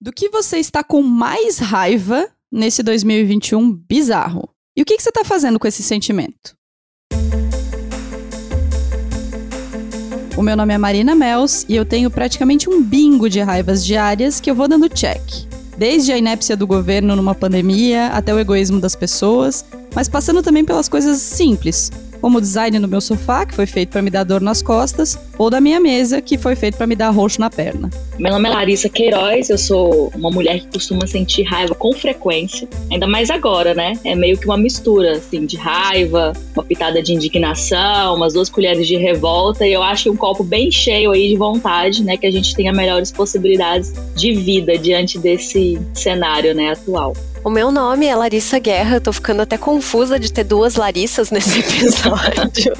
Do que você está com mais raiva nesse 2021 bizarro? E o que, você está fazendo com esse sentimento? O meu nome é Marina Mels e eu tenho praticamente um bingo de raivas diárias que eu vou dando check. Desde a inépcia do governo numa pandemia até o egoísmo das pessoas, mas passando também pelas coisas simples, como o design no meu sofá, que foi feito para me dar dor nas costas, ou da minha mesa, que foi feito para me dar roxo na perna. Meu nome é Larissa Queiroz, eu sou uma mulher que costuma sentir raiva com frequência, ainda mais agora, né? É meio que uma mistura, assim, de raiva, uma pitada de indignação, umas duas colheres de revolta, e eu acho que um copo bem cheio aí de vontade, né? Que a gente tenha melhores possibilidades de vida diante desse cenário, né, atual. O meu nome é Larissa Guerra, eu tô ficando até confusa de ter duas Larissas nesse episódio.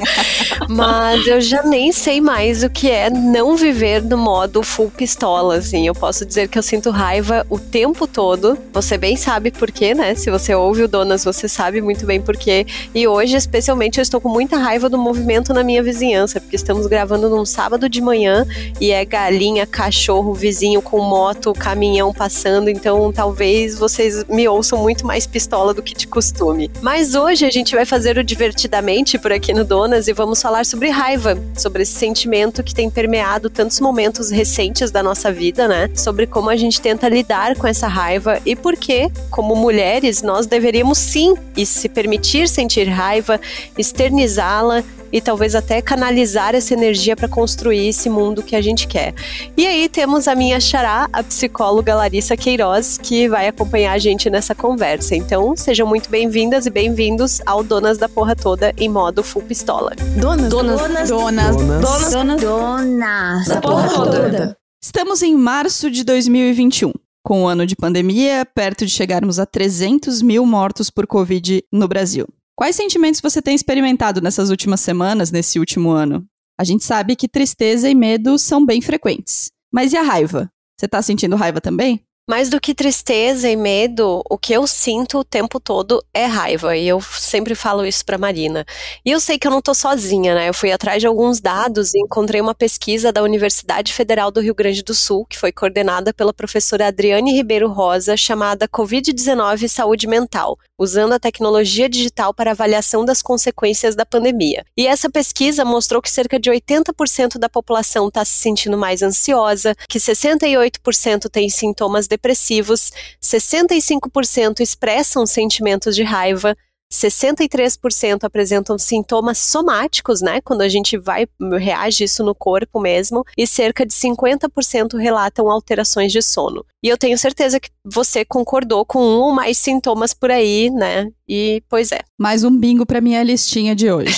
Mas eu já nem sei mais o que é não viver no modo full pistola, assim. Eu posso dizer que eu sinto raiva o tempo todo. Você bem sabe por quê, né? Se você ouve o Donas, você sabe muito bem por quê. E hoje, especialmente, eu estou com muita raiva do movimento na minha vizinhança, porque estamos gravando num sábado de manhã e é galinha, cachorro, vizinho com moto, caminhão passando. Então, talvez vocês me ouçam muito mais pistola do que de costume. Mas hoje a gente vai fazer o divertidamente por aqui no Donas e vamos falar sobre raiva, sobre esse sentimento que tem permeado tantos momentos recentes da nossa vida, né? Sobre como a gente tenta lidar com essa raiva e por que, como mulheres, nós deveríamos sim e se permitir sentir raiva, externizá-la e talvez até canalizar essa energia para construir esse mundo que a gente quer. E aí temos a minha xará, a psicóloga Larissa Queiroz, que vai acompanhar a gente conversa. Então, sejam muito bem-vindas e bem-vindos ao Donas da Porra Toda em modo full pistola. Donas, donas, donas, donas, donas, donas, donas da porra toda. Estamos em março de 2021. Com o um ano de pandemia, perto de chegarmos a 300 mil mortos por Covid no Brasil. Quais sentimentos você tem experimentado nessas últimas semanas, nesse último ano? A gente sabe que tristeza e medo são bem frequentes. Mas e a raiva? Você tá sentindo raiva também? Mais do que tristeza e medo, o que eu sinto o tempo todo é raiva. E eu sempre falo isso pra Marina. E eu sei que eu não tô sozinha, né? Eu fui atrás de alguns dados e encontrei uma pesquisa da Universidade Federal do Rio Grande do Sul, que foi coordenada pela professora Adriane Ribeiro Rosa, chamada Covid-19 Saúde Mental, usando a tecnologia digital para avaliação das consequências da pandemia. E essa pesquisa mostrou que cerca de 80% da população está se sentindo mais ansiosa, que 68% tem sintomas de depressivos, 65% expressam sentimentos de raiva, 63% apresentam sintomas somáticos, né? Quando a gente vai, reage isso no corpo mesmo, e cerca de 50% relatam alterações de sono. E eu tenho certeza que você concordou com um ou mais sintomas por aí, né? E pois é. Mais um bingo para minha listinha de hoje.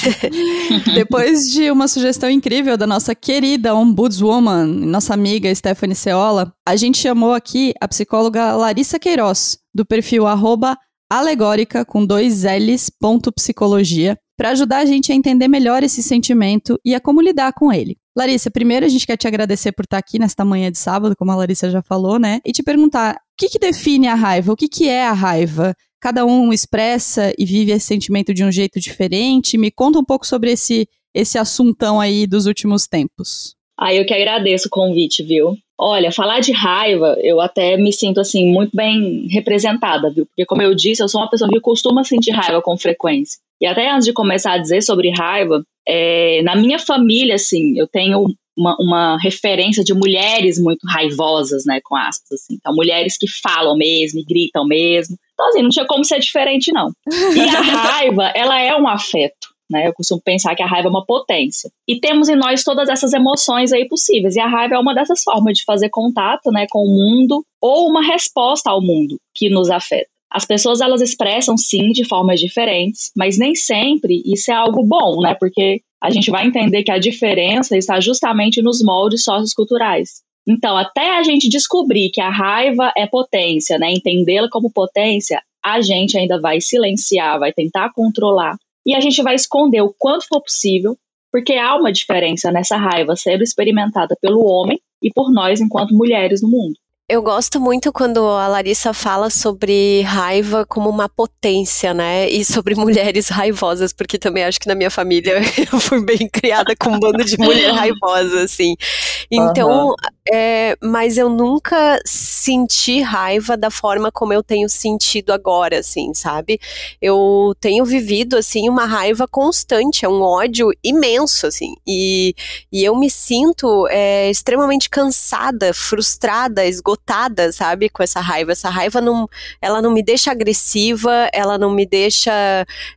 Depois de uma sugestão incrível da nossa querida ombudswoman, nossa amiga Stephanie Ceola, a gente chamou aqui a psicóloga Larissa Queiroz, do perfil arroba alegórica com dois L's, ponto psicologia, para ajudar a gente a entender melhor esse sentimento e a como lidar com ele. Larissa, primeiro a gente quer te agradecer por estar aqui nesta manhã de sábado, como a Larissa já falou, né? E te perguntar, o que, que define a raiva? O que, que é a raiva? Cada um expressa e vive esse sentimento de um jeito diferente. Me conta um pouco sobre esse, esse assuntão aí dos últimos tempos. Ah, eu que agradeço o convite, viu? Olha, falar de raiva, eu até me sinto assim muito bem representada, viu? Porque como eu disse, eu sou uma pessoa que costuma sentir raiva com frequência. E até antes de começar a dizer sobre raiva, é, na minha família, assim, eu tenho uma, uma, referência de mulheres muito raivosas, né, com aspas, assim. Então, mulheres que falam mesmo, gritam mesmo. Então, assim, não tinha como ser diferente, não. E a raiva, ela é um afeto. Né? Eu costumo pensar que a raiva é uma potência. E temos em nós todas essas emoções aí possíveis. E a raiva é uma dessas formas de fazer contato né, com o mundo ou uma resposta ao mundo que nos afeta. As pessoas elas expressam sim de formas diferentes, mas nem sempre isso é algo bom, né? Porque a gente vai entender que a diferença está justamente nos moldes socioculturais. Então, até a gente descobrir que a raiva é potência, né? Entendê-la como potência, a gente ainda vai silenciar, vai tentar controlar e a gente vai esconder o quanto for possível, porque há uma diferença nessa raiva sendo experimentada pelo homem e por nós enquanto mulheres no mundo. Eu gosto muito quando a Larissa fala sobre raiva como uma potência, né? E sobre mulheres raivosas, porque também acho que na minha família eu fui bem criada com um bando de mulher raivosa, assim. Então, uhum. é, mas eu nunca senti raiva da forma como eu tenho sentido agora, assim, sabe? Eu tenho vivido, assim, uma raiva constante, é um ódio imenso, assim. E, e eu me sinto é, extremamente cansada, frustrada, esgotada, sabe? Com essa raiva. Essa raiva não, ela não me deixa agressiva, ela não me deixa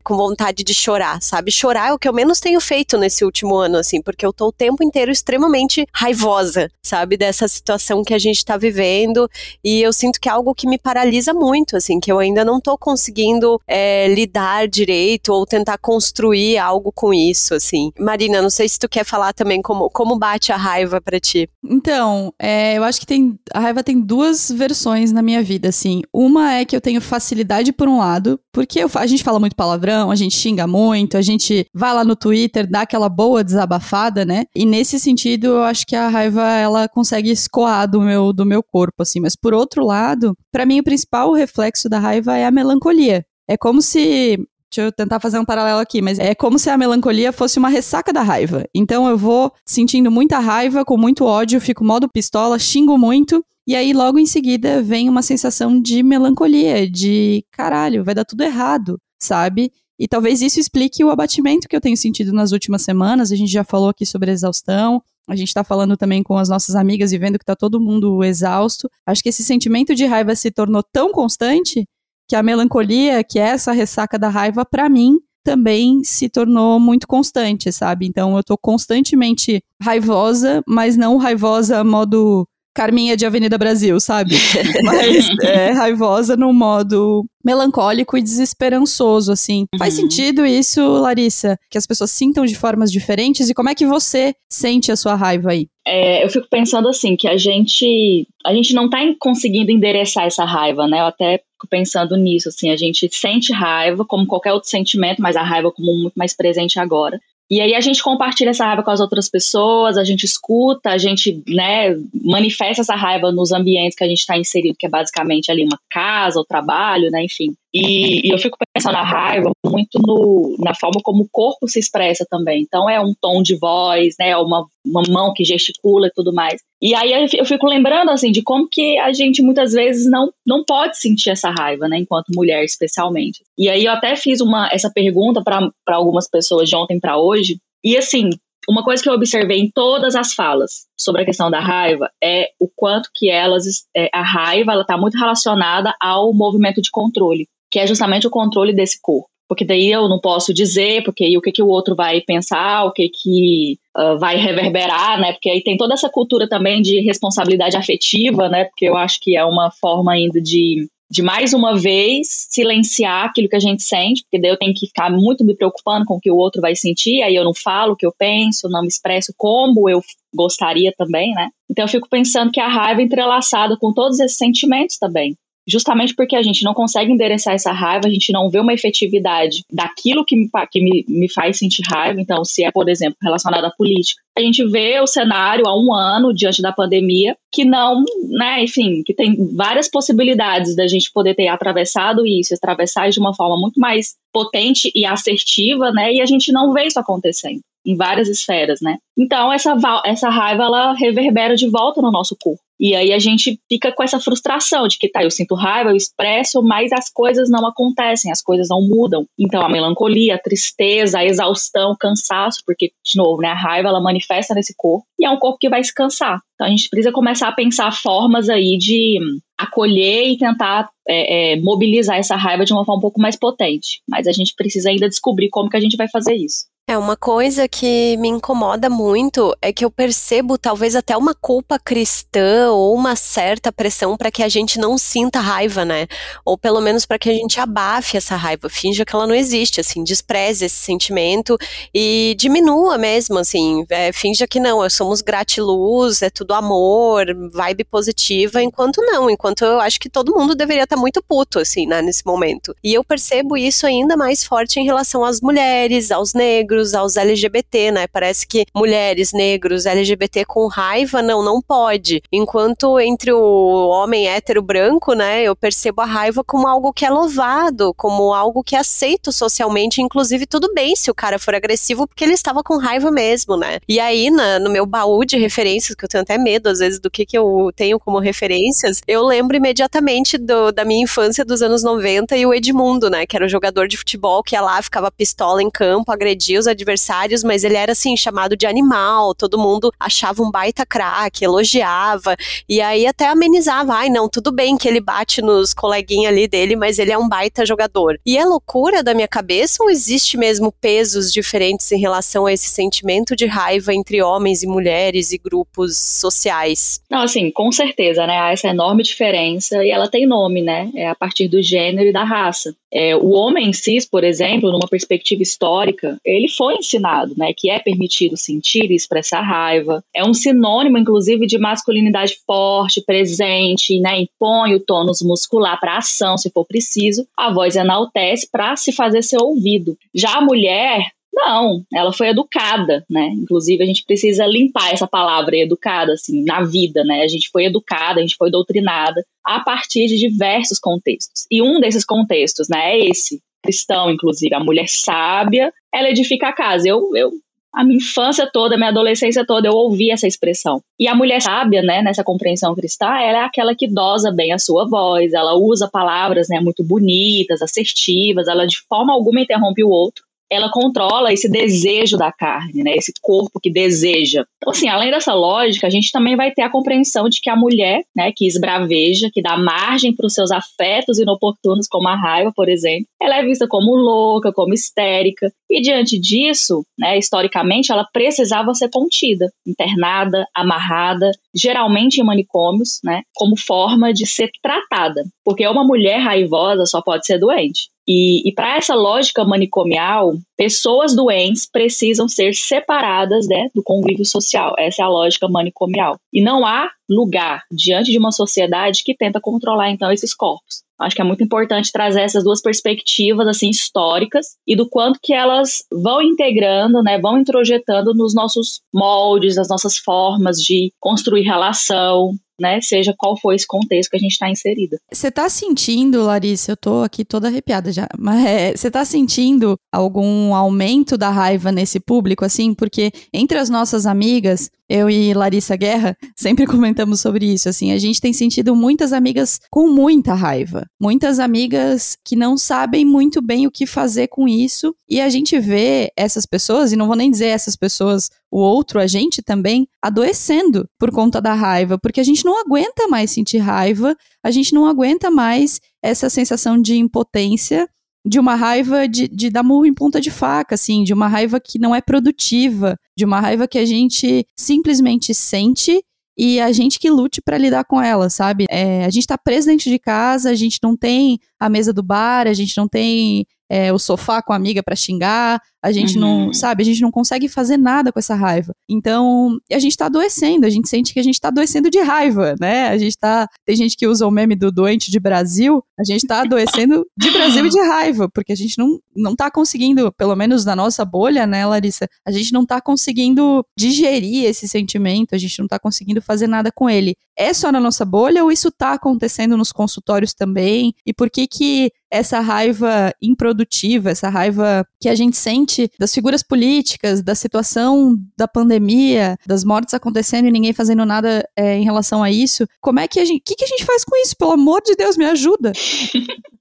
com vontade de chorar, sabe? Chorar é o que eu menos tenho feito nesse último ano, assim, porque eu tô o tempo inteiro extremamente raivosa, sabe? Dessa situação que a gente tá vivendo. E eu sinto que é algo que me paralisa muito, assim, que eu ainda não tô conseguindo é, lidar direito ou tentar construir algo com isso, assim. Marina, não sei se tu quer falar também como, como bate a raiva para ti. Então, é, eu acho que tem a raiva tem duas versões na minha vida, assim. Uma é que eu tenho facilidade por um lado, porque eu, a gente fala muito palavrão, a gente xinga muito, a gente vai lá no Twitter, dá aquela boa desabafada, né? E nesse sentido, eu acho que a raiva ela consegue escoar do meu do meu corpo, assim. Mas por outro lado, para mim o principal reflexo da raiva é a melancolia. É como se Deixa eu tentar fazer um paralelo aqui, mas é como se a melancolia fosse uma ressaca da raiva. Então eu vou sentindo muita raiva, com muito ódio, fico modo pistola, xingo muito, e aí logo em seguida vem uma sensação de melancolia, de caralho, vai dar tudo errado, sabe? E talvez isso explique o abatimento que eu tenho sentido nas últimas semanas. A gente já falou aqui sobre exaustão, a gente está falando também com as nossas amigas e vendo que está todo mundo exausto. Acho que esse sentimento de raiva se tornou tão constante que a melancolia, que é essa ressaca da raiva, para mim, também se tornou muito constante, sabe? Então eu tô constantemente raivosa, mas não raivosa modo Carminha de Avenida Brasil, sabe? Mas é raivosa no modo melancólico e desesperançoso, assim. Uhum. Faz sentido isso, Larissa? Que as pessoas sintam de formas diferentes? E como é que você sente a sua raiva aí? É, eu fico pensando assim, que a gente a gente não tá conseguindo endereçar essa raiva, né? Eu até fico pensando nisso, assim, a gente sente raiva como qualquer outro sentimento, mas a raiva como muito mais presente agora. E aí a gente compartilha essa raiva com as outras pessoas, a gente escuta, a gente, né, manifesta essa raiva nos ambientes que a gente está inserido, que é basicamente ali uma casa, o trabalho, né, enfim. E, e, eu fico pensando na raiva muito no, na forma como o corpo se expressa também. Então é um tom de voz, né, uma, uma mão que gesticula e tudo mais. E aí eu fico lembrando assim de como que a gente muitas vezes não, não pode sentir essa raiva, né, enquanto mulher especialmente. E aí eu até fiz uma essa pergunta para algumas pessoas de ontem para hoje. E assim, uma coisa que eu observei em todas as falas sobre a questão da raiva é o quanto que elas é, a raiva ela está muito relacionada ao movimento de controle que é justamente o controle desse corpo. Porque daí eu não posso dizer, porque aí o que, que o outro vai pensar, o que, que uh, vai reverberar, né? Porque aí tem toda essa cultura também de responsabilidade afetiva, né? Porque eu acho que é uma forma ainda de, de mais uma vez silenciar aquilo que a gente sente, porque daí eu tenho que ficar muito me preocupando com o que o outro vai sentir, aí eu não falo o que eu penso, não me expresso como eu gostaria também, né? Então eu fico pensando que a raiva é entrelaçada com todos esses sentimentos também justamente porque a gente não consegue endereçar essa raiva, a gente não vê uma efetividade daquilo que me, que me, me faz sentir raiva. Então, se é, por exemplo, relacionado à política, a gente vê o cenário há um ano, diante da pandemia, que não, né, enfim, que tem várias possibilidades da gente poder ter atravessado isso, atravessar de uma forma muito mais potente e assertiva, né, e a gente não vê isso acontecendo em várias esferas, né? Então essa, essa raiva ela reverbera de volta no nosso corpo. E aí a gente fica com essa frustração de que tá, eu sinto raiva, eu expresso, mas as coisas não acontecem, as coisas não mudam. Então a melancolia, a tristeza, a exaustão, o cansaço, porque de novo, né, a raiva ela manifesta nesse corpo e é um corpo que vai se cansar. Então a gente precisa começar a pensar formas aí de acolher e tentar é, é, mobilizar essa raiva de uma forma um pouco mais potente. Mas a gente precisa ainda descobrir como que a gente vai fazer isso. É uma coisa que me incomoda muito é que eu percebo talvez até uma culpa cristã ou uma certa pressão para que a gente não sinta raiva, né? Ou pelo menos para que a gente abafe essa raiva, finja que ela não existe, assim, despreze esse sentimento e diminua mesmo, assim, é, finja que não, somos gratiluz, é tudo amor, vibe positiva, enquanto não, enquanto eu acho que todo mundo deveria estar tá muito puto, assim, né, nesse momento. E eu percebo isso ainda mais forte em relação às mulheres, aos negros negros, aos LGBT, né? Parece que mulheres, negros, LGBT com raiva, não, não pode. Enquanto entre o homem hétero branco, né, eu percebo a raiva como algo que é louvado, como algo que é aceito socialmente, inclusive tudo bem se o cara for agressivo, porque ele estava com raiva mesmo, né? E aí, na, no meu baú de referências, que eu tenho até medo às vezes do que, que eu tenho como referências, eu lembro imediatamente do, da minha infância dos anos 90 e o Edmundo, né, que era o jogador de futebol que ia lá, ficava pistola em campo, agredia os adversários, mas ele era assim, chamado de animal, todo mundo achava um baita craque, elogiava, e aí até amenizava, ai não, tudo bem que ele bate nos coleguinhas ali dele, mas ele é um baita jogador. E é loucura da minha cabeça ou existe mesmo pesos diferentes em relação a esse sentimento de raiva entre homens e mulheres e grupos sociais? Não, assim, com certeza, né? Há essa enorme diferença e ela tem nome, né? É a partir do gênero e da raça. É, o homem cis, por exemplo, numa perspectiva histórica, ele foi ensinado, né, que é permitido sentir e expressar raiva. É um sinônimo, inclusive, de masculinidade forte, presente, né, impõe o tônus muscular para ação, se for preciso. A voz enaltece para se fazer ser ouvido. Já a mulher não, ela foi educada, né? Inclusive, a gente precisa limpar essa palavra educada, assim, na vida, né? A gente foi educada, a gente foi doutrinada a partir de diversos contextos. E um desses contextos, né, é esse, cristão, inclusive. A mulher sábia, ela edifica a casa. Eu, eu a minha infância toda, a minha adolescência toda, eu ouvi essa expressão. E a mulher sábia, né, nessa compreensão cristã, ela é aquela que dosa bem a sua voz, ela usa palavras, né, muito bonitas, assertivas, ela de forma alguma interrompe o outro ela controla esse desejo da carne, né? Esse corpo que deseja. Então, assim, além dessa lógica, a gente também vai ter a compreensão de que a mulher, né, que esbraveja, que dá margem para os seus afetos inoportunos, como a raiva, por exemplo, ela é vista como louca, como histérica. E diante disso, né, historicamente, ela precisava ser contida, internada, amarrada, geralmente em manicômios, né, como forma de ser tratada. Porque uma mulher raivosa só pode ser doente. E, e para essa lógica manicomial, pessoas doentes precisam ser separadas né, do convívio social. Essa é a lógica manicomial. E não há lugar diante de uma sociedade que tenta controlar então esses corpos. Acho que é muito importante trazer essas duas perspectivas assim históricas e do quanto que elas vão integrando, né, vão introjetando nos nossos moldes, nas nossas formas de construir relação, né? Seja qual for esse contexto que a gente está inserida. Você está sentindo, Larissa, eu tô aqui toda arrepiada já, mas é, você está sentindo algum aumento da raiva nesse público, assim? Porque entre as nossas amigas, eu e Larissa Guerra sempre comentamos sobre isso, assim, a gente tem sentido muitas amigas com muita raiva, muitas amigas que não sabem muito bem o que fazer com isso, e a gente vê essas pessoas, e não vou nem dizer essas pessoas, o outro, a gente também, adoecendo por conta da raiva, porque a gente não aguenta mais sentir raiva, a gente não aguenta mais essa sensação de impotência de uma raiva de, de dar murro em ponta de faca, assim, de uma raiva que não é produtiva, de uma raiva que a gente simplesmente sente e a gente que lute para lidar com ela, sabe? É, a gente tá preso dentro de casa, a gente não tem a mesa do bar, a gente não tem é, o sofá com a amiga para xingar, a gente uhum. não, sabe, a gente não consegue fazer nada com essa raiva. Então, a gente tá adoecendo, a gente sente que a gente tá adoecendo de raiva, né? A gente tá, tem gente que usa o meme do doente de Brasil, a gente tá adoecendo de Brasil e de raiva, porque a gente não, não tá conseguindo, pelo menos na nossa bolha, né, Larissa, a gente não tá conseguindo digerir esse sentimento, a gente não tá conseguindo fazer nada com ele. É só na nossa bolha ou isso tá acontecendo nos consultórios também? E por que que essa raiva improdutiva, essa raiva que a gente sente das figuras políticas, da situação da pandemia, das mortes acontecendo e ninguém fazendo nada é, em relação a isso, como é que a gente, o que, que a gente faz com isso? Pelo amor de Deus, me ajuda.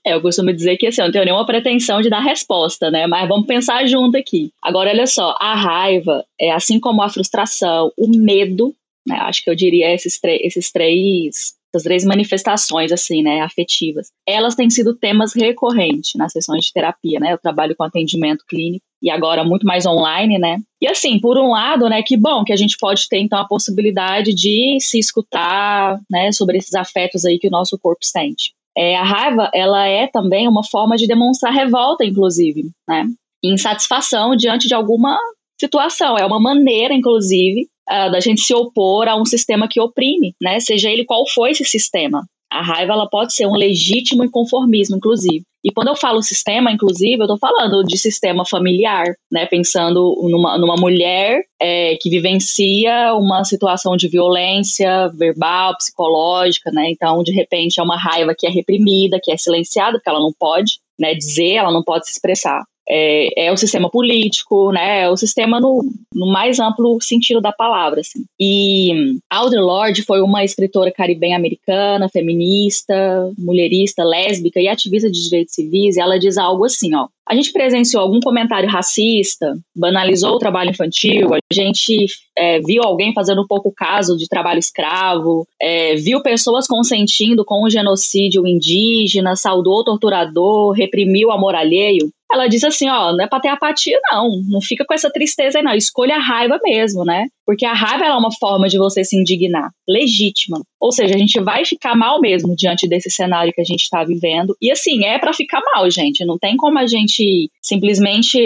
É, eu costumo dizer que assim, eu não tenho nenhuma pretensão de dar resposta, né? Mas vamos pensar junto aqui. Agora, olha só, a raiva, é assim como a frustração, o medo, né? Acho que eu diria esses, esses três essas três manifestações, assim, né, afetivas, elas têm sido temas recorrentes nas sessões de terapia, né? Eu trabalho com atendimento clínico e agora muito mais online, né? E assim, por um lado, né, que bom que a gente pode ter então a possibilidade de se escutar, né, sobre esses afetos aí que o nosso corpo sente. É, a raiva, ela é também uma forma de demonstrar revolta, inclusive, né? Insatisfação diante de alguma situação. É uma maneira, inclusive, uh, da gente se opor a um sistema que oprime, né? Seja ele qual for esse sistema. A raiva ela pode ser um legítimo inconformismo, inclusive. E quando eu falo sistema, inclusive, eu estou falando de sistema familiar, né? Pensando numa, numa mulher é, que vivencia uma situação de violência verbal, psicológica, né? Então, de repente, é uma raiva que é reprimida, que é silenciada, porque ela não pode né, dizer, ela não pode se expressar é, é, o sistema político, né? É o sistema no, no, mais amplo sentido da palavra, assim. E Audre Lorde foi uma escritora caribenha americana, feminista, mulherista, lésbica e ativista de direitos civis. E ela diz algo assim, ó. A gente presenciou algum comentário racista, banalizou o trabalho infantil, a gente é, viu alguém fazendo pouco caso de trabalho escravo, é, viu pessoas consentindo com o genocídio indígena, saudou o torturador, reprimiu o amor alheio ela diz assim, ó, não é pra ter apatia, não. Não fica com essa tristeza aí, não. Escolha a raiva mesmo, né? Porque a raiva é uma forma de você se indignar, legítima. Ou seja, a gente vai ficar mal mesmo diante desse cenário que a gente está vivendo. E assim, é para ficar mal, gente. Não tem como a gente simplesmente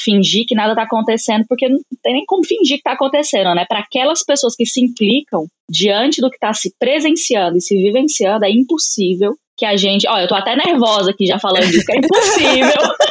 fingir que nada tá acontecendo, porque não tem nem como fingir que tá acontecendo, né? Para aquelas pessoas que se implicam diante do que tá se presenciando e se vivenciando, é impossível que a gente. Olha, eu tô até nervosa aqui já falando disso, que é impossível.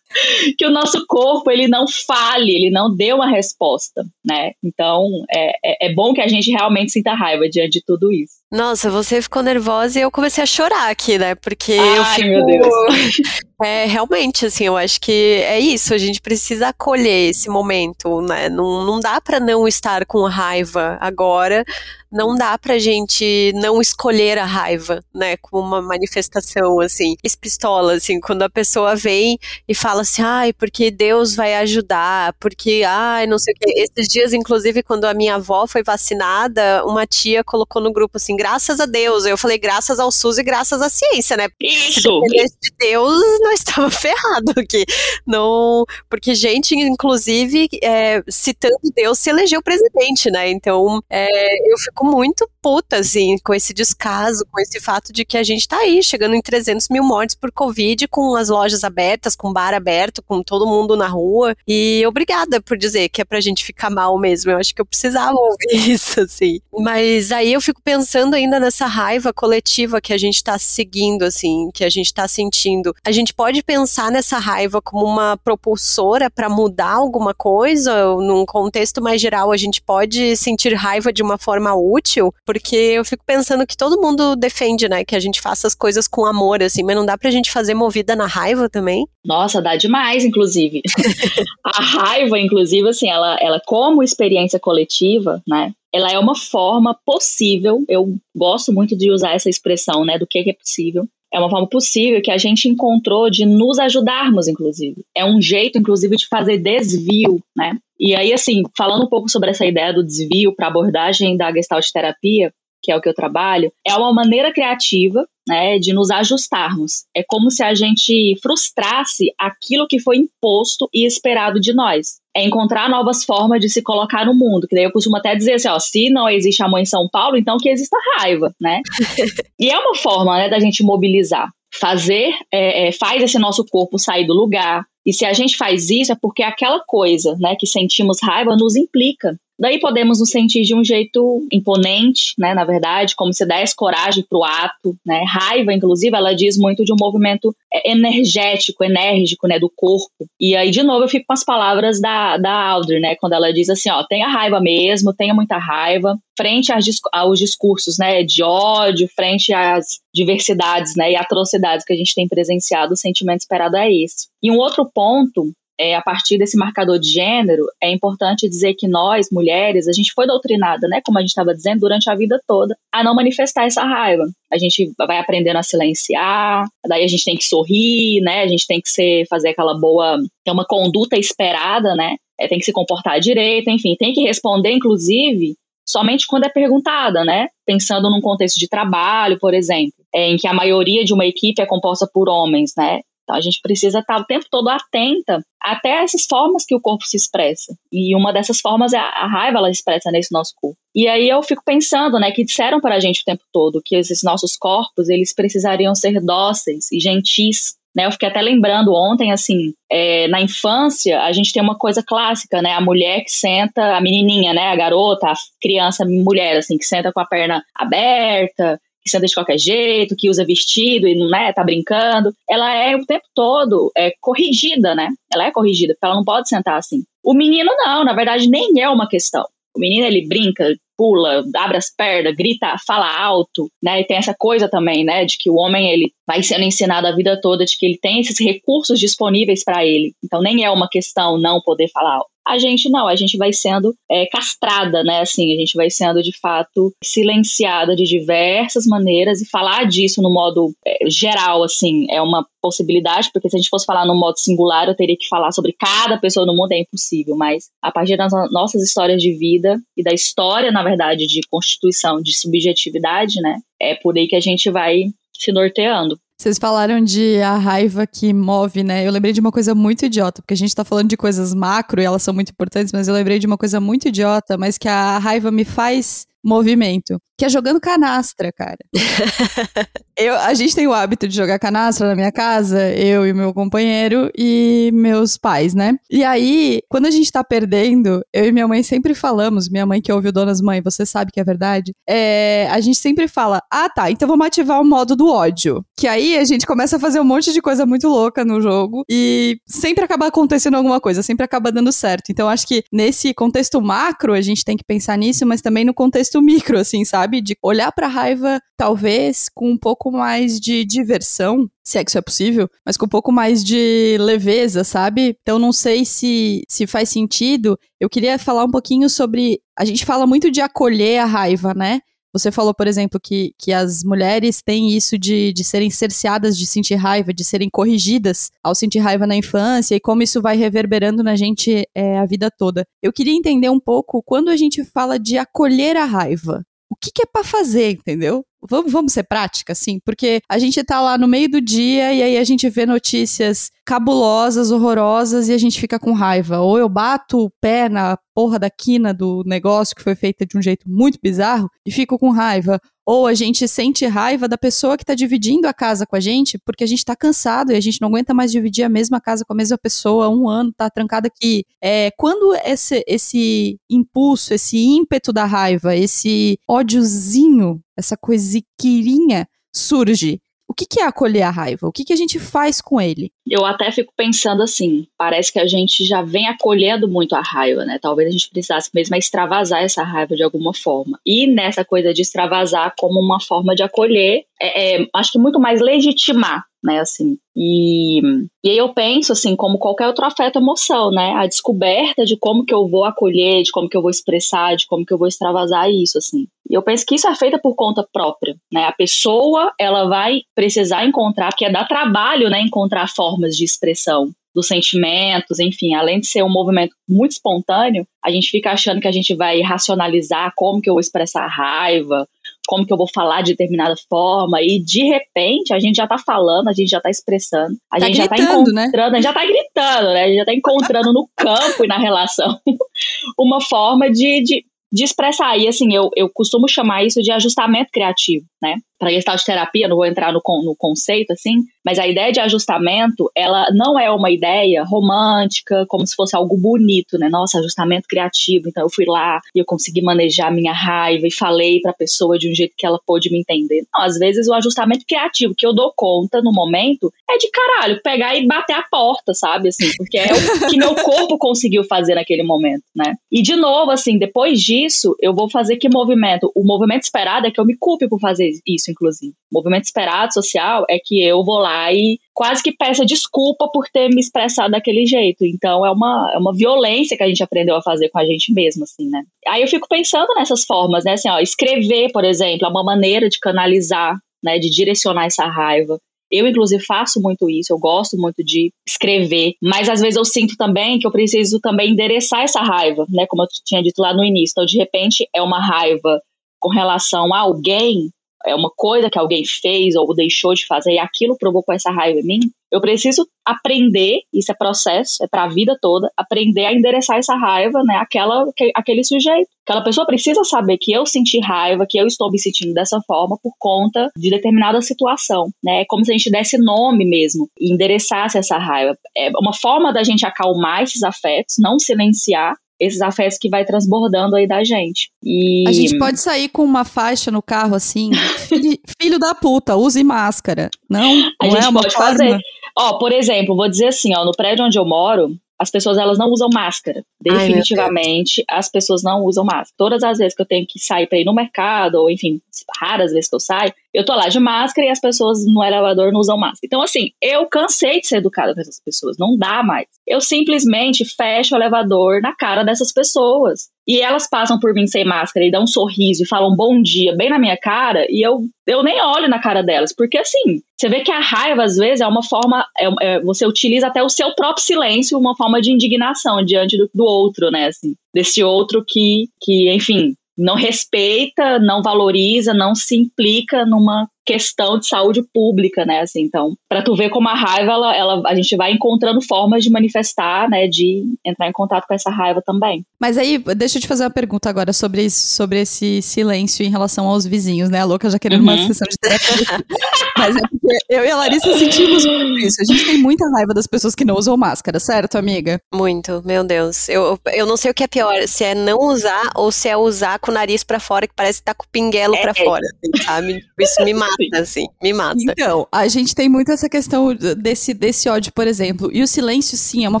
que o nosso corpo ele não fale, ele não dê uma resposta, né? Então é, é, é, bom que a gente realmente sinta raiva diante de tudo isso. Nossa, você ficou nervosa e eu comecei a chorar aqui, né? Porque Ai, eu fico. Meu Deus. É, realmente, assim, eu acho que é isso, a gente precisa acolher esse momento, né? Não, não dá para não estar com raiva agora, não dá pra gente não escolher a raiva, né? Como uma manifestação, assim, espistola, assim, quando a pessoa vem e fala assim, ai, porque Deus vai ajudar, porque, ai, não sei o quê. Esses dias, inclusive, quando a minha avó foi vacinada, uma tia colocou no grupo assim, graças a Deus. Eu falei, graças ao SUS e graças à ciência, né? Isso! Se de Deus, não estava ferrado aqui. Não, porque gente, inclusive, é, citando Deus, se elegeu presidente, né? Então, é, eu fico muito puta, assim, com esse descaso, com esse fato de que a gente tá aí, chegando em 300 mil mortes por Covid, com as lojas abertas, com bar aberto, com todo mundo na rua. E obrigada por dizer que é pra gente ficar mal mesmo. Eu acho que eu precisava ouvir isso, assim. Mas aí eu fico pensando ainda nessa raiva coletiva que a gente tá seguindo, assim, que a gente tá sentindo. A gente pode pensar nessa raiva como uma propulsora para mudar alguma coisa? Num contexto mais geral, a gente pode sentir raiva de uma forma útil? Porque eu fico pensando que todo mundo defende, né, que a gente faça as coisas com amor, assim, mas não dá pra gente fazer movida na raiva também? Nossa, dá demais, inclusive. a raiva, inclusive, assim, ela, ela como experiência coletiva, né, ela é uma forma possível, eu gosto muito de usar essa expressão, né, do que é possível, é uma forma possível que a gente encontrou de nos ajudarmos, inclusive. É um jeito, inclusive, de fazer desvio, né? E aí, assim, falando um pouco sobre essa ideia do desvio para abordagem da gestalt terapia, que é o que eu trabalho, é uma maneira criativa né, de nos ajustarmos. É como se a gente frustrasse aquilo que foi imposto e esperado de nós. É encontrar novas formas de se colocar no mundo. Que daí eu costumo até dizer assim, ó, se não existe amor em São Paulo, então que exista raiva, né? e é uma forma, né, da gente mobilizar. Fazer, é, é, faz esse nosso corpo sair do lugar. E se a gente faz isso, é porque aquela coisa, né, que sentimos raiva nos implica. Daí podemos nos sentir de um jeito imponente, né, na verdade, como se desse coragem para o ato, né, raiva, inclusive, ela diz muito de um movimento é, energético, enérgico, né, do corpo. E aí, de novo, eu fico com as palavras da, da Audrey, né, quando ela diz assim, ó, tenha raiva mesmo, tenha muita raiva, frente aos discursos, né, de ódio, frente às diversidades, né, e atrocidades que a gente tem presenciado, o sentimento esperado é esse. E um outro ponto é, a partir desse marcador de gênero, é importante dizer que nós, mulheres, a gente foi doutrinada, né, como a gente estava dizendo, durante a vida toda, a não manifestar essa raiva. A gente vai aprendendo a silenciar, daí a gente tem que sorrir, né, a gente tem que ser, fazer aquela boa, ter uma conduta esperada, né, é, tem que se comportar direito, enfim, tem que responder, inclusive, somente quando é perguntada, né? Pensando num contexto de trabalho, por exemplo, é, em que a maioria de uma equipe é composta por homens, né? Então a gente precisa estar o tempo todo atenta até essas formas que o corpo se expressa. E uma dessas formas é a raiva, ela expressa nesse nosso corpo. E aí eu fico pensando, né, que disseram para a gente o tempo todo que esses nossos corpos, eles precisariam ser dóceis e gentis. Né, eu fiquei até lembrando ontem, assim, é, na infância, a gente tem uma coisa clássica, né? A mulher que senta, a menininha, né? A garota, a criança, a mulher, assim, que senta com a perna aberta, que senta de qualquer jeito, que usa vestido e não né, tá brincando. Ela é o tempo todo é, corrigida, né? Ela é corrigida, porque ela não pode sentar assim. O menino não, na verdade, nem é uma questão. O menino ele brinca, pula, abre as pernas, grita, fala alto, né? E tem essa coisa também, né, de que o homem ele vai sendo ensinado a vida toda de que ele tem esses recursos disponíveis para ele. Então nem é uma questão não poder falar alto. A gente não, a gente vai sendo é, castrada, né? Assim, a gente vai sendo de fato silenciada de diversas maneiras e falar disso no modo é, geral, assim, é uma possibilidade, porque se a gente fosse falar no modo singular, eu teria que falar sobre cada pessoa no mundo, é impossível, mas a partir das nossas histórias de vida e da história, na verdade, de constituição, de subjetividade, né? É por aí que a gente vai se norteando. Vocês falaram de a raiva que move, né? Eu lembrei de uma coisa muito idiota, porque a gente tá falando de coisas macro e elas são muito importantes, mas eu lembrei de uma coisa muito idiota, mas que a raiva me faz movimento, que é jogando canastra, cara. eu, a gente tem o hábito de jogar canastra na minha casa, eu e meu companheiro e meus pais, né? E aí, quando a gente tá perdendo, eu e minha mãe sempre falamos, minha mãe que ouve o Donas Mãe, você sabe que é verdade, é, a gente sempre fala, ah tá, então vamos ativar o modo do ódio. Que aí a gente começa a fazer um monte de coisa muito louca no jogo e sempre acaba acontecendo alguma coisa, sempre acaba dando certo. Então acho que nesse contexto macro a gente tem que pensar nisso, mas também no contexto contexto micro, assim, sabe? De olhar pra raiva, talvez, com um pouco mais de diversão, se é que isso é possível, mas com um pouco mais de leveza, sabe? Então não sei se, se faz sentido. Eu queria falar um pouquinho sobre. A gente fala muito de acolher a raiva, né? Você falou, por exemplo, que, que as mulheres têm isso de, de serem cerceadas de sentir raiva, de serem corrigidas ao sentir raiva na infância e como isso vai reverberando na gente é, a vida toda. Eu queria entender um pouco quando a gente fala de acolher a raiva. O que, que é para fazer, entendeu? Vamos, vamos ser prática, assim, porque a gente tá lá no meio do dia e aí a gente vê notícias cabulosas, horrorosas e a gente fica com raiva. Ou eu bato o pé na porra da quina do negócio que foi feita de um jeito muito bizarro e fico com raiva. Ou a gente sente raiva da pessoa que está dividindo a casa com a gente porque a gente está cansado e a gente não aguenta mais dividir a mesma casa com a mesma pessoa um ano, tá trancado aqui. É, quando esse, esse impulso, esse ímpeto da raiva, esse ódiozinho, essa coisiquirinha surge, o que, que é acolher a raiva? O que, que a gente faz com ele? Eu até fico pensando assim, parece que a gente já vem acolhendo muito a raiva, né? Talvez a gente precisasse mesmo extravasar essa raiva de alguma forma. E nessa coisa de extravasar como uma forma de acolher, é, é, acho que muito mais legitimar né, assim. E, e aí eu penso, assim, como qualquer outro afeto emoção, né, a descoberta de como que eu vou acolher, de como que eu vou expressar, de como que eu vou extravasar isso, assim. E eu penso que isso é feito por conta própria, né, a pessoa, ela vai precisar encontrar, porque é dar trabalho, né, encontrar formas de expressão dos sentimentos, enfim, além de ser um movimento muito espontâneo, a gente fica achando que a gente vai racionalizar como que eu vou expressar raiva, como que eu vou falar de determinada forma, e de repente a gente já tá falando, a gente já tá expressando, a tá gente gritando, já tá encontrando, né? a gente já tá gritando, né? A gente já tá encontrando no campo e na relação uma forma de, de, de expressar. E assim, eu, eu costumo chamar isso de ajustamento criativo, né? Para gestalt terapia, não vou entrar no, no conceito assim, mas a ideia de ajustamento, ela não é uma ideia romântica, como se fosse algo bonito, né? Nossa, ajustamento criativo. Então eu fui lá e eu consegui manejar minha raiva e falei para a pessoa de um jeito que ela pôde me entender. Não, às vezes o ajustamento criativo que eu dou conta no momento é de caralho, pegar e bater a porta, sabe? Assim, porque é o que meu corpo conseguiu fazer naquele momento, né? E de novo, assim, depois disso, eu vou fazer que movimento? O movimento esperado é que eu me culpe por fazer isso, inclusive. O movimento esperado social é que eu vou lá e quase que peça desculpa por ter me expressado daquele jeito. Então é uma, é uma violência que a gente aprendeu a fazer com a gente mesmo, assim, né? Aí eu fico pensando nessas formas, né? Assim, ó, escrever, por exemplo, é uma maneira de canalizar, né? De direcionar essa raiva. Eu, inclusive, faço muito isso, eu gosto muito de escrever, mas às vezes eu sinto também que eu preciso também endereçar essa raiva, né? Como eu tinha dito lá no início. Então, de repente, é uma raiva com relação a alguém é uma coisa que alguém fez ou deixou de fazer e aquilo provocou essa raiva em mim, eu preciso aprender, isso é processo, é para a vida toda, aprender a endereçar essa raiva, né, aquela, aquele sujeito. Aquela pessoa precisa saber que eu senti raiva, que eu estou me sentindo dessa forma por conta de determinada situação, né? É como se a gente desse nome mesmo e endereçasse essa raiva. É uma forma da gente acalmar esses afetos, não silenciar, esses afetos que vai transbordando aí da gente. E... A gente pode sair com uma faixa no carro assim, filho, da puta, use máscara. Não, a não gente é uma pode forma? fazer. Ó, por exemplo, vou dizer assim, ó, no prédio onde eu moro, as pessoas elas não usam máscara. Ai, Definitivamente, as pessoas não usam máscara. Todas as vezes que eu tenho que sair para ir no mercado, ou enfim, raras vezes que eu saio, eu tô lá de máscara e as pessoas no elevador não usam máscara. Então, assim, eu cansei de ser educada com essas pessoas. Não dá mais. Eu simplesmente fecho o elevador na cara dessas pessoas. E elas passam por mim sem máscara e dão um sorriso e falam bom dia bem na minha cara, e eu, eu nem olho na cara delas. Porque, assim, você vê que a raiva, às vezes, é uma forma. É, é, você utiliza até o seu próprio silêncio, uma forma de indignação diante do, do outro, né? Assim, desse outro que, que, enfim, não respeita, não valoriza, não se implica numa questão de saúde pública, né? Assim, então, para tu ver como a raiva, ela, ela, a gente vai encontrando formas de manifestar, né? De entrar em contato com essa raiva também. Mas aí, deixa eu te fazer uma pergunta agora sobre, isso, sobre esse silêncio em relação aos vizinhos, né? A louca já querendo uma Uhum. sessão de terapia. Mas é porque eu e a Larissa sentimos muito isso. A gente tem muita raiva das pessoas que não usam máscara, certo, amiga? Muito, meu Deus. Eu, eu não sei o que é pior, se é não usar ou se é usar com o nariz pra fora, que parece que tá com o pinguelo pra É. fora, assim, sabe? Isso me mata, assim, me mata. Então, a gente tem muito essa questão desse, desse ódio, por exemplo. E o silêncio, sim, é uma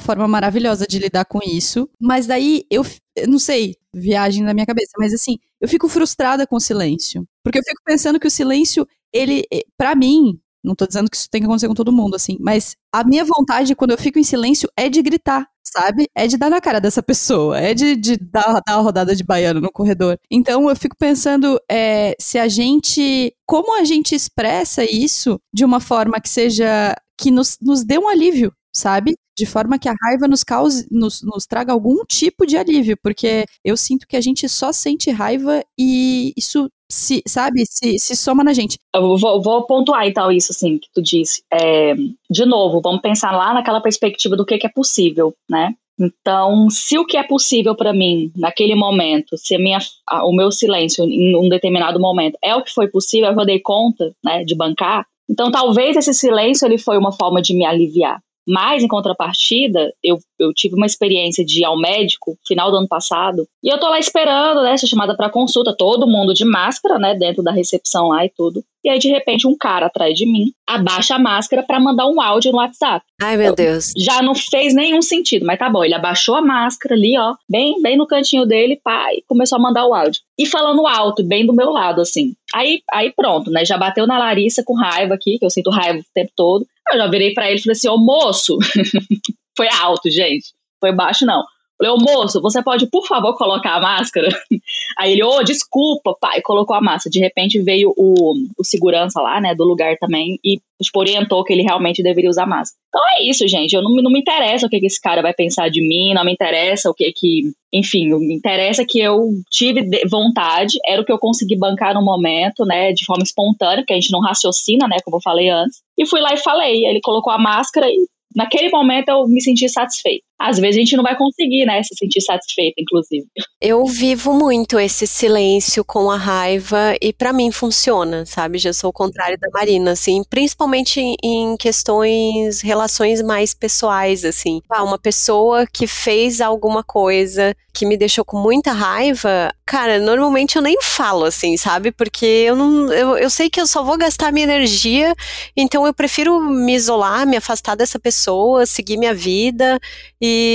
forma maravilhosa de lidar com isso. Mas daí, eu, eu não sei, viagem na minha cabeça, mas assim, eu fico frustrada com o silêncio. Porque eu fico pensando que o silêncio, ele, eh, pra mim, não tô dizendo que isso tem que acontecer com todo mundo, assim, mas a minha vontade quando eu fico em silêncio é de gritar. Sabe? É de dar na cara dessa pessoa, é de, de dar, dar uma rodada de baiano no corredor. Então eu fico pensando é, se a gente. Como a gente expressa isso de uma forma que seja. que nos, nos dê um alívio, sabe? De forma que a raiva nos cause, nos, nos traga algum tipo de alívio, porque eu sinto que a gente só sente raiva e isso se, sabe, se, se soma na gente. Eu vou, vou pontuar então isso assim que tu disse. É, de novo, vamos pensar lá naquela perspectiva do que, que é possível, né? Então, se o que é possível para mim naquele momento, se a minha, a- o meu silêncio em um determinado momento é o que foi possível, eu dei conta, né, de bancar. Então, talvez esse silêncio ele foi uma forma de me aliviar. Mas, em contrapartida, eu, eu tive uma experiência de ir ao médico final do ano passado. E eu tô lá esperando, né? Chamada pra consulta, todo mundo de máscara, né? Dentro da recepção lá e tudo. E aí, de repente, um cara atrás de mim abaixa a máscara pra mandar um áudio no WhatsApp. Ai, meu Deus. Já não fez nenhum sentido, mas tá bom. Ele abaixou a máscara ali, ó, bem, bem no cantinho dele, pá, e começou a mandar o áudio. E falando alto, bem do meu lado, assim. Aí, aí pronto, né? Já bateu na Larissa com raiva aqui, que eu sinto raiva o tempo todo. Eu já virei pra ele e falei assim: Ô moço, foi alto, gente. Foi baixo, não. Falei, ô moço, você pode, por favor, colocar a máscara? Aí ele, ô, desculpa, pai, colocou a máscara. De repente veio o, o segurança lá, né, do lugar também, e tipo, orientou que ele realmente deveria usar máscara. Então é isso, gente. Eu não, me- não me interessa o que, que esse cara vai pensar de mim, não me interessa o que que. Enfim, me interessa que eu tive de- vontade, era o que eu consegui bancar no momento, né, de forma espontânea, porque a gente não raciocina, né, como eu falei antes. E fui lá e falei. Ele colocou a máscara e naquele momento eu me senti satisfeita. Às vezes a gente não vai conseguir, né, se sentir satisfeita, inclusive. Eu vivo muito esse silêncio com a raiva e pra mim funciona, sabe? Já sou o contrário da Marina, assim, principalmente em- questões, relações mais pessoais, assim. Ah, uma pessoa que fez alguma coisa que me deixou com muita raiva, cara, normalmente eu nem falo, assim, sabe? Porque eu não, eu, eu sei que eu só vou gastar minha energia, então eu prefiro me isolar, me afastar dessa pessoa, seguir minha vida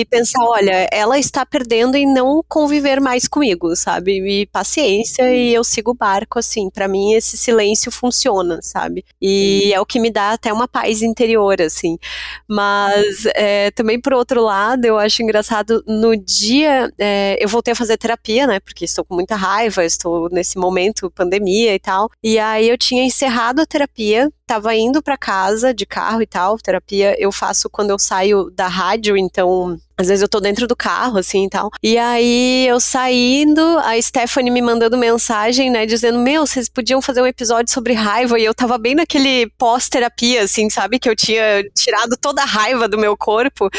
pensar, olha, ela está perdendo em não conviver mais comigo, sabe? E paciência e eu sigo o barco, assim. Pra mim esse silêncio funciona, sabe? E é o que me dá até uma paz interior, assim. Mas é, também por outro lado, eu acho engraçado no dia é, eu voltei a fazer terapia, né? Porque estou com muita raiva, estou nesse momento pandemia e tal. E aí eu tinha encerrado a terapia, tava indo para casa de carro e tal. Terapia eu faço quando eu saio da rádio, então às vezes eu tô dentro do carro, assim e tal. E aí eu saindo, a Stephanie me mandando mensagem, né, dizendo: Meu, vocês podiam fazer um episódio sobre raiva. E eu tava bem naquele pós-terapia, assim, sabe? Que eu tinha tirado toda a raiva do meu corpo.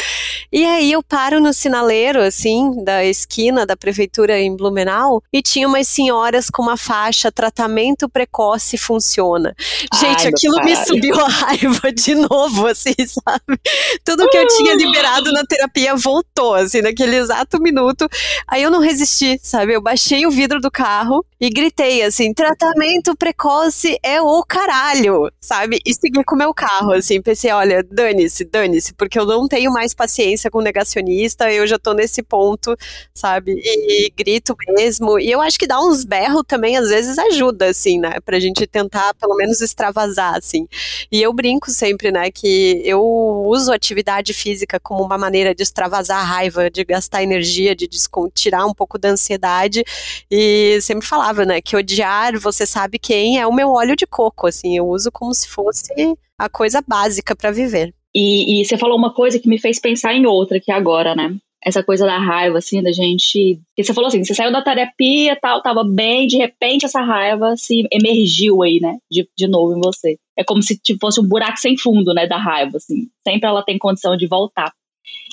E aí eu paro no sinaleiro, assim, da esquina da prefeitura em Blumenau, e tinha umas senhoras com uma faixa tratamento precoce funciona. Gente, Ai, aquilo me subiu a raiva de novo, assim, sabe? Tudo que eu tinha liberado na terapia voltou voltou, assim, naquele exato minuto. Aí eu não resisti, sabe? Eu baixei o vidro do carro e gritei assim: tratamento precoce é o caralho, sabe? E segui com o meu carro, assim. Pensei: olha, dane-se, dane-se, porque eu não tenho mais paciência com negacionista, eu já tô nesse ponto, sabe? E, e grito mesmo. E eu acho que dar uns berros também às vezes ajuda, assim, né? Pra gente tentar pelo menos extravasar, assim. E eu brinco sempre, né, que eu uso atividade física como uma maneira de extravasar a raiva, de gastar energia, de tirar um pouco da ansiedade. E sempre falava, né, que odiar, você sabe quem, é o meu óleo de coco, assim, eu uso como se fosse a coisa básica para viver. E, e, você falou uma coisa que me fez pensar em outra aqui agora, né? essa coisa da raiva, assim, da gente. Porque você falou assim, você saiu da terapia tal, tava bem, de repente essa raiva se emergiu aí, né? De, de novo em você. É como se tipo, fosse um buraco sem fundo, né? Da raiva, assim. Sempre ela tem condição de voltar.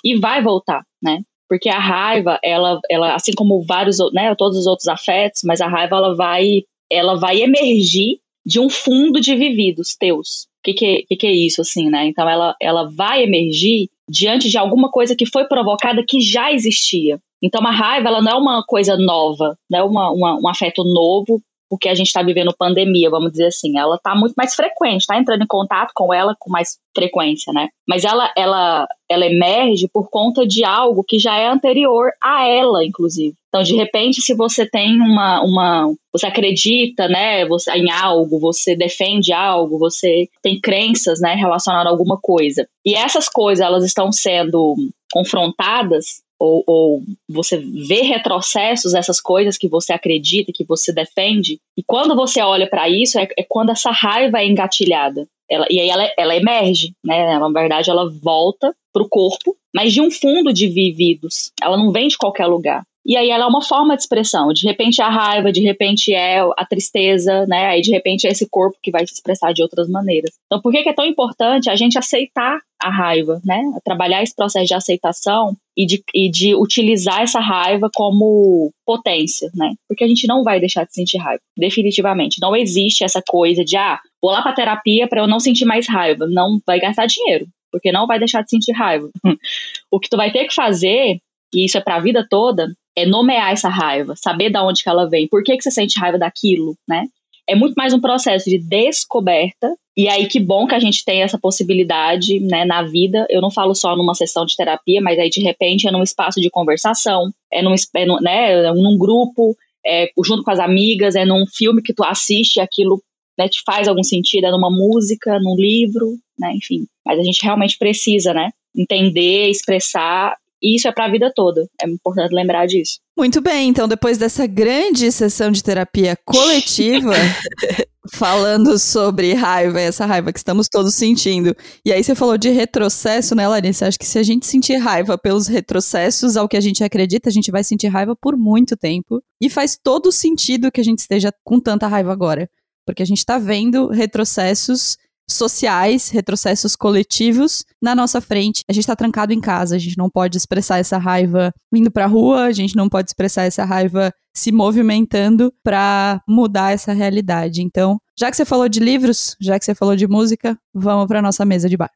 E vai voltar, né? Porque a raiva, ela, ela assim como vários, né? Todos os outros afetos, mas a raiva, ela vai, ela vai emergir de um fundo de vividos teus. O que, que, que, que é isso, assim, né? Então ela, ela vai emergir diante de alguma coisa que foi provocada que já existia. Então, a raiva ela não é uma coisa nova, não é uma, uma, um afeto novo porque a gente está vivendo pandemia, vamos dizer assim, ela está muito mais frequente, está entrando em contato com ela com mais frequência, né? Mas ela, ela, ela emerge por conta de algo que já é anterior a ela, inclusive. Então, de repente, se você tem uma, uma você acredita, né, você, em algo, você defende algo, você tem crenças, né, relacionadas a alguma coisa, e essas coisas elas estão sendo confrontadas ou, ou, você vê retrocessos essas coisas que você acredita, que você defende, e quando você olha para isso, é, é, quando essa raiva é engatilhada. Ela, e aí ela, ela emerge, né? Na verdade, ela volta para o corpo, mas de um fundo de vividos. Ela não vem de qualquer lugar. E aí ela é uma forma de expressão. De repente é a raiva, de repente é a tristeza, né? Aí de repente é esse corpo que vai se expressar de outras maneiras. Então por que, é tão importante a gente aceitar a raiva, né? Trabalhar esse processo de aceitação e de, e de utilizar essa raiva como potência, né? Porque a gente não vai deixar de sentir raiva, definitivamente. Não existe essa coisa de, ah, vou lá pra terapia para eu não sentir mais raiva. Não vai gastar dinheiro, porque não vai deixar de sentir raiva. o que tu vai ter que fazer, e isso é para a vida toda, é nomear essa raiva, saber da onde que ela vem, por que, que você sente raiva daquilo, né? É muito mais um processo de descoberta. E aí, que bom que a gente tem essa possibilidade né, na vida. Eu não falo só numa sessão de terapia, mas aí, de repente, é num espaço de conversação, é num, é num, né, num grupo, é junto com as amigas, é num filme que tu assiste aquilo né, te faz algum sentido, é numa música, num livro, né, enfim. Mas a gente realmente precisa, né, entender, expressar e isso é para a vida toda. É importante lembrar disso. Muito bem, então depois dessa grande sessão de terapia coletiva, falando sobre raiva, essa raiva que estamos todos sentindo. E aí você falou de retrocesso, né, Larissa? Acho que se a gente sentir raiva pelos retrocessos ao que a gente acredita, a gente vai sentir raiva por muito tempo. E faz todo sentido que a gente esteja com tanta raiva agora. Porque a gente está vendo retrocessos sociais, retrocessos coletivos na nossa frente. A gente está trancado em casa, a gente não pode expressar essa raiva indo para a rua, a gente não pode expressar essa raiva se movimentando para mudar essa realidade. Então, já que você falou de livros, já que você falou de música, vamos para nossa mesa de bar.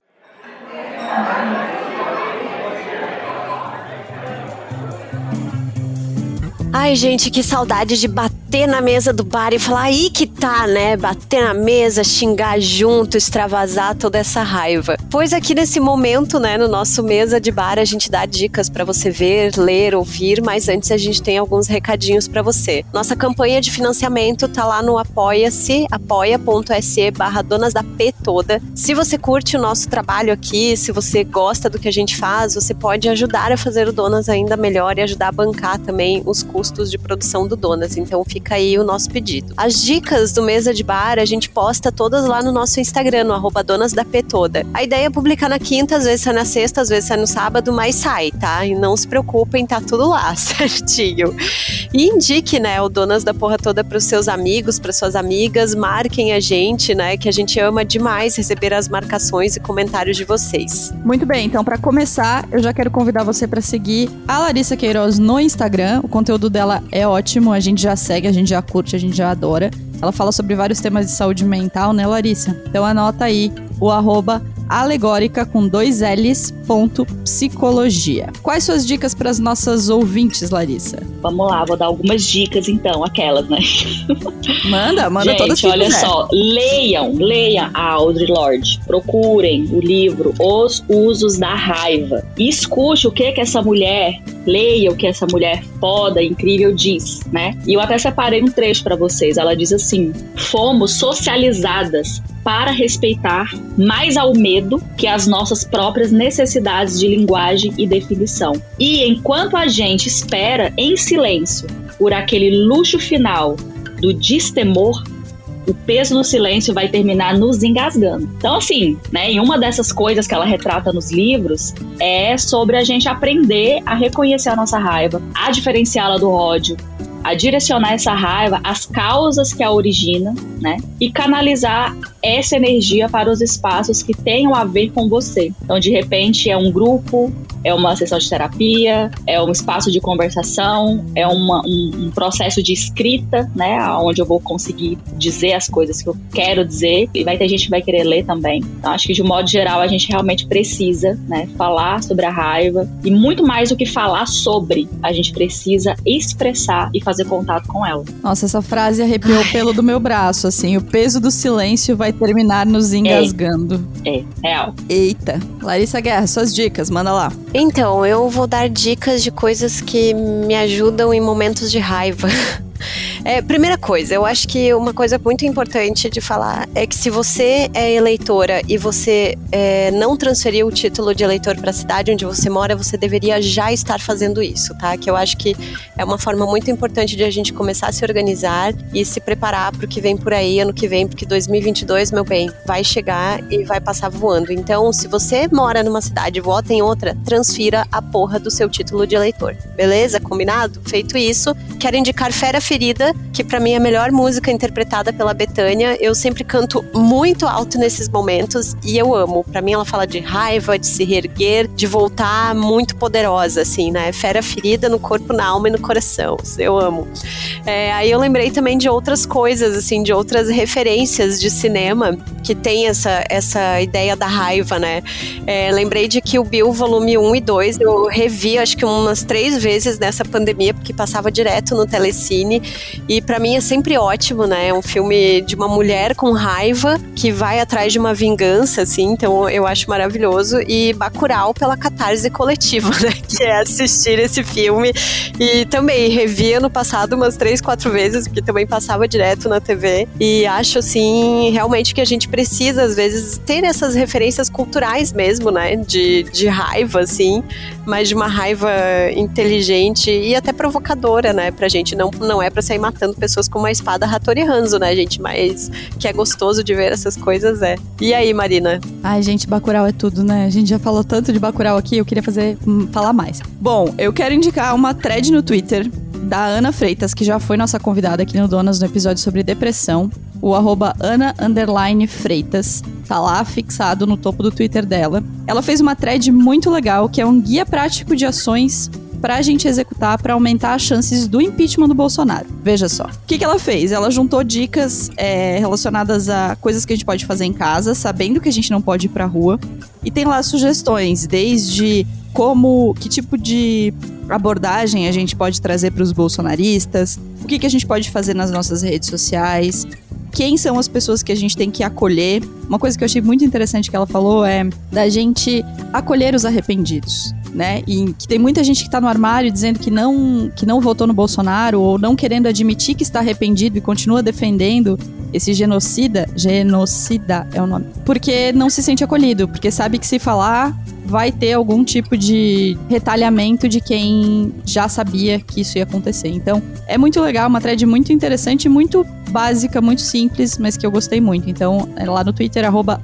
Ai, gente, que saudade de bater na mesa do bar e falar aí que tá, né? Bater na mesa, xingar junto, extravasar toda essa raiva. Pois aqui nesse momento, né, no nosso mesa de bar, a gente dá dicas para você ver, ler, ouvir, mas antes a gente tem alguns recadinhos para você. Nossa campanha de financiamento tá lá no apoia-se, apoia.se barra donas da P toda. Se você curte o nosso trabalho aqui, se você gosta do que a gente faz, você pode ajudar a fazer o Donas ainda melhor e ajudar a bancar também os custos custos de produção do Donas. Então fica aí o nosso pedido. As dicas do Mesa de Bar a gente posta todas lá no nosso Instagram, no Donas da P toda. A ideia é publicar na quinta, às vezes sai na sexta, às vezes sai no sábado, mas sai, tá? E não se preocupem, tá tudo lá, certinho. E indique, né, o Donas da Porra Toda pros seus amigos, para suas amigas, marquem a gente, né, que a gente ama demais receber as marcações e comentários de vocês. Muito bem, então para começar, eu já quero convidar você para seguir a Larissa Queiroz no Instagram. O conteúdo dela é ótimo, a gente já segue, a gente já curte, a gente já adora. Ela fala sobre vários temas de saúde mental, né, Larissa? Então anota aí o arroba alegórica com dois L's, ponto, psicologia. Quais suas dicas para as nossas ouvintes, Larissa? Vamos lá, vou dar algumas dicas então, aquelas, né? Manda, manda Gente, todas que olha quiser. só, leiam, leiam a Audre Lorde. Procurem o livro Os Usos da Raiva. E escute o que que essa mulher, leia o que essa mulher foda, incrível diz, né? E eu até separei um trecho para vocês. Ela diz assim: "Fomos socializadas para respeitar mais ao medo que as nossas próprias necessidades de linguagem e definição. E enquanto a gente espera em silêncio por aquele luxo final do destemor, o peso do silêncio vai terminar nos engasgando. Então, assim, né, em uma dessas coisas que ela retrata nos livros é sobre a gente aprender a reconhecer a nossa raiva, a diferenciá-la do ódio, a direcionar essa raiva às causas que a origina, né? E canalizar essa energia para os espaços que tenham a ver com você. Então, de repente, é um grupo, é uma sessão de terapia, é um espaço de conversação, é uma, um, um, processo de escrita, né? Onde eu vou conseguir dizer as coisas que eu quero dizer. E vai ter gente que vai querer ler também. Então, acho que de um modo geral a gente realmente precisa, né? Falar sobre a raiva. E muito mais do que falar sobre, a gente precisa expressar e fazer contato com ela. Nossa, essa frase arrepiou o pelo do meu braço, assim. O peso do silêncio vai terminar nos engasgando. É, é real. Eita. Larissa Guerra, suas dicas, manda lá. Então, eu vou dar dicas de coisas que me ajudam em momentos de raiva. É, primeira coisa, eu acho que uma coisa muito importante de falar é que se você é eleitora e você é, não transferiu o título de eleitor para a cidade onde você mora, você deveria já estar fazendo isso, tá? Que eu acho que é uma forma muito importante de a gente começar a se organizar e se preparar para o que vem por aí ano que vem, porque 2022, meu bem, vai chegar e vai passar voando. Então, se você mora numa cidade e vota em outra, transfira a porra do seu título de eleitor. Beleza? Combinado? Feito isso, quero indicar Fera Ferida, que para mim é a melhor música interpretada pela Betânia. Eu sempre canto muito alto nesses momentos e eu amo. Para mim ela fala de raiva, de se reerguer, de voltar muito poderosa, assim, né? Fera ferida no corpo, na alma e no coração. Eu amo. É, aí eu lembrei também de outras coisas, assim, de outras referências de cinema que tem essa, essa ideia da raiva, né? É, lembrei de que o Bill volume 1 e 2 eu revi acho que umas três vezes nessa pandemia, porque passava direto no Telecine. E para mim é sempre ótimo, né? É um filme de uma mulher com raiva que vai atrás de uma vingança, assim, então eu acho maravilhoso. E Bacurau pela catarse coletiva, né? Que é assistir esse filme. E também revi ano passado umas três, quatro vezes, porque também passava direto na TV. E acho, assim, realmente que a gente precisa, às vezes, ter essas referências culturais mesmo, né? De, de raiva, assim, mas de uma raiva inteligente e até provocadora, né? Pra gente. Não, não é pra sair matando pessoas com uma espada Hattori Hanzo, né, gente? Mas que é gostoso de ver essas coisas, é. E aí, Marina? Ai, gente, Bacurau é tudo, né? A gente já falou tanto de Bacurau aqui, eu queria fazer hum, falar mais. Bom, eu quero indicar uma thread no Twitter da Ana Freitas, que já foi nossa convidada aqui no Donas no episódio sobre depressão. O arroba Ana Freitas. Tá lá fixado no topo do Twitter dela. Ela fez uma thread muito legal, que é um guia prático de ações para a gente executar para aumentar as chances do impeachment do Bolsonaro. Veja só. O que, que ela fez? Ela juntou dicas é, relacionadas a coisas que a gente pode fazer em casa, sabendo que a gente não pode ir pra rua. E tem lá sugestões, desde como, que tipo de abordagem a gente pode trazer para os bolsonaristas, o que, que a gente pode fazer nas nossas redes sociais, quem são as pessoas que a gente tem que acolher. Uma coisa que eu achei muito interessante que ela falou é da gente acolher os arrependidos. Né? E que tem muita gente que tá no armário dizendo que não, que não votou no Bolsonaro ou não querendo admitir que está arrependido e continua defendendo esse genocida, genocida é o nome, porque não se sente acolhido, porque sabe que se falar vai ter algum tipo de retalhamento de quem já sabia que isso ia acontecer. Então, é muito legal, uma thread muito interessante, muito básica, muito simples, mas que eu gostei muito. Então, é lá no Twitter, arroba.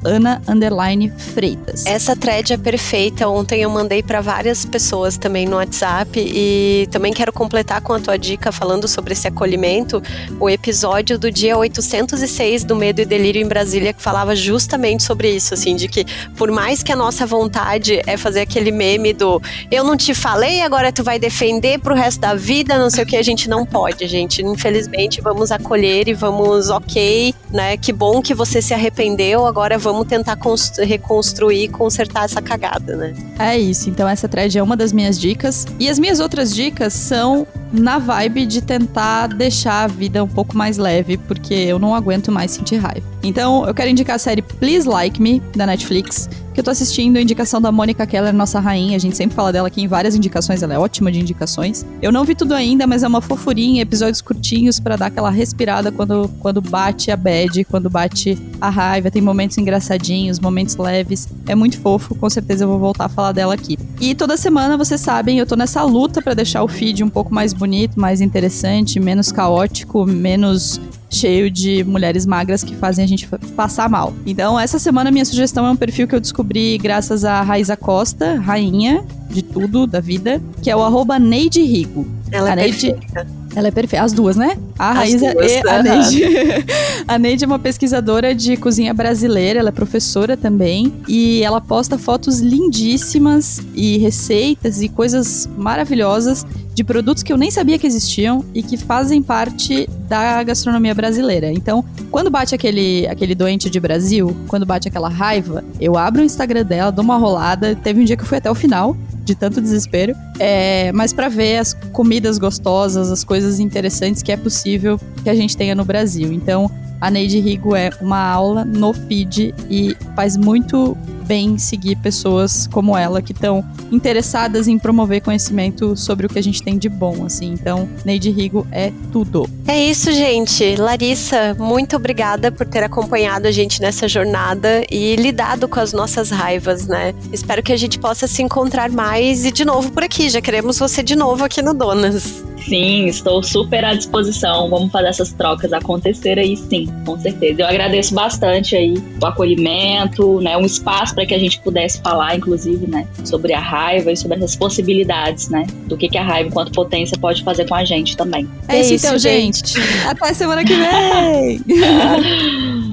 Essa thread é perfeita. Ontem eu mandei para várias pessoas também no WhatsApp e também quero completar com a tua dica falando sobre esse acolhimento, o episódio do dia 806 do Medo e Delírio em Brasília, que falava justamente sobre isso, assim, de que por mais que a nossa vontade é fazer aquele meme do eu não te falei, agora tu vai defender pro resto da vida, não sei o que, a gente não pode, gente. Infelizmente, vamos acolher e vamos, ok, né? Que bom que você se arrependeu, agora vamos tentar reconstruir, consertar essa cagada, né? É isso, então essa thread é uma das minhas dicas. E as minhas outras dicas são na vibe de tentar deixar a vida um pouco mais leve, porque eu não aguento mais sentir raiva. Então, eu quero indicar a série Please Like Me, da Netflix que eu tô assistindo, a indicação da Mônica Keller, nossa rainha. A gente sempre fala dela aqui em várias indicações, ela é ótima de indicações. Eu não vi tudo ainda, mas é uma fofurinha, episódios curtinhos para dar aquela respirada quando, quando bate a bad, quando bate a raiva. Tem momentos engraçadinhos, momentos leves. É muito fofo, com certeza eu vou voltar a falar dela aqui. E toda semana, vocês sabem, eu tô nessa luta para deixar o feed um pouco mais bonito, mais interessante, menos caótico, menos cheio de mulheres magras que fazem a gente passar mal. Então, essa semana minha sugestão é um perfil que eu descobri graças a Raiza Costa, rainha de tudo da vida, que é o arroba Neide Rigo. Ela a é Neide, perfeita. Ela é perfeita. As duas, né? A Raíza duas, e a Neide. a Neide é uma pesquisadora de cozinha brasileira, ela é professora também. E ela posta fotos lindíssimas e receitas e coisas maravilhosas de produtos que eu nem sabia que existiam e que fazem parte da gastronomia brasileira. Então, quando bate aquele, aquele doente de Brasil, quando bate aquela raiva, eu abro o Instagram dela, dou uma rolada. Teve um dia que eu fui até o final, de tanto desespero. É, mas para ver as comidas gostosas, as coisas interessantes que é possível que a gente tenha no Brasil. Então, a Neide Rigo é uma aula no feed e faz muito bem seguir pessoas como ela que estão interessadas em promover conhecimento sobre o que a gente tem de bom, assim. Então, Neide Rigo é tudo. É isso, gente. Larissa, muito obrigada por ter acompanhado a gente nessa jornada e lidado com as nossas raivas, né? Espero que a gente possa se encontrar mais e de novo por aqui. Já queremos você de novo aqui no Donas. Sim, estou super à disposição. Vamos fazer essas trocas acontecer aí, sim, com certeza. Eu agradeço bastante aí o acolhimento, né, um espaço para que a gente pudesse falar, inclusive, né, sobre a raiva e sobre essas possibilidades, né, do que, que a raiva, enquanto potência, pode fazer com a gente também. É, é isso, então, gente. Até semana que vem!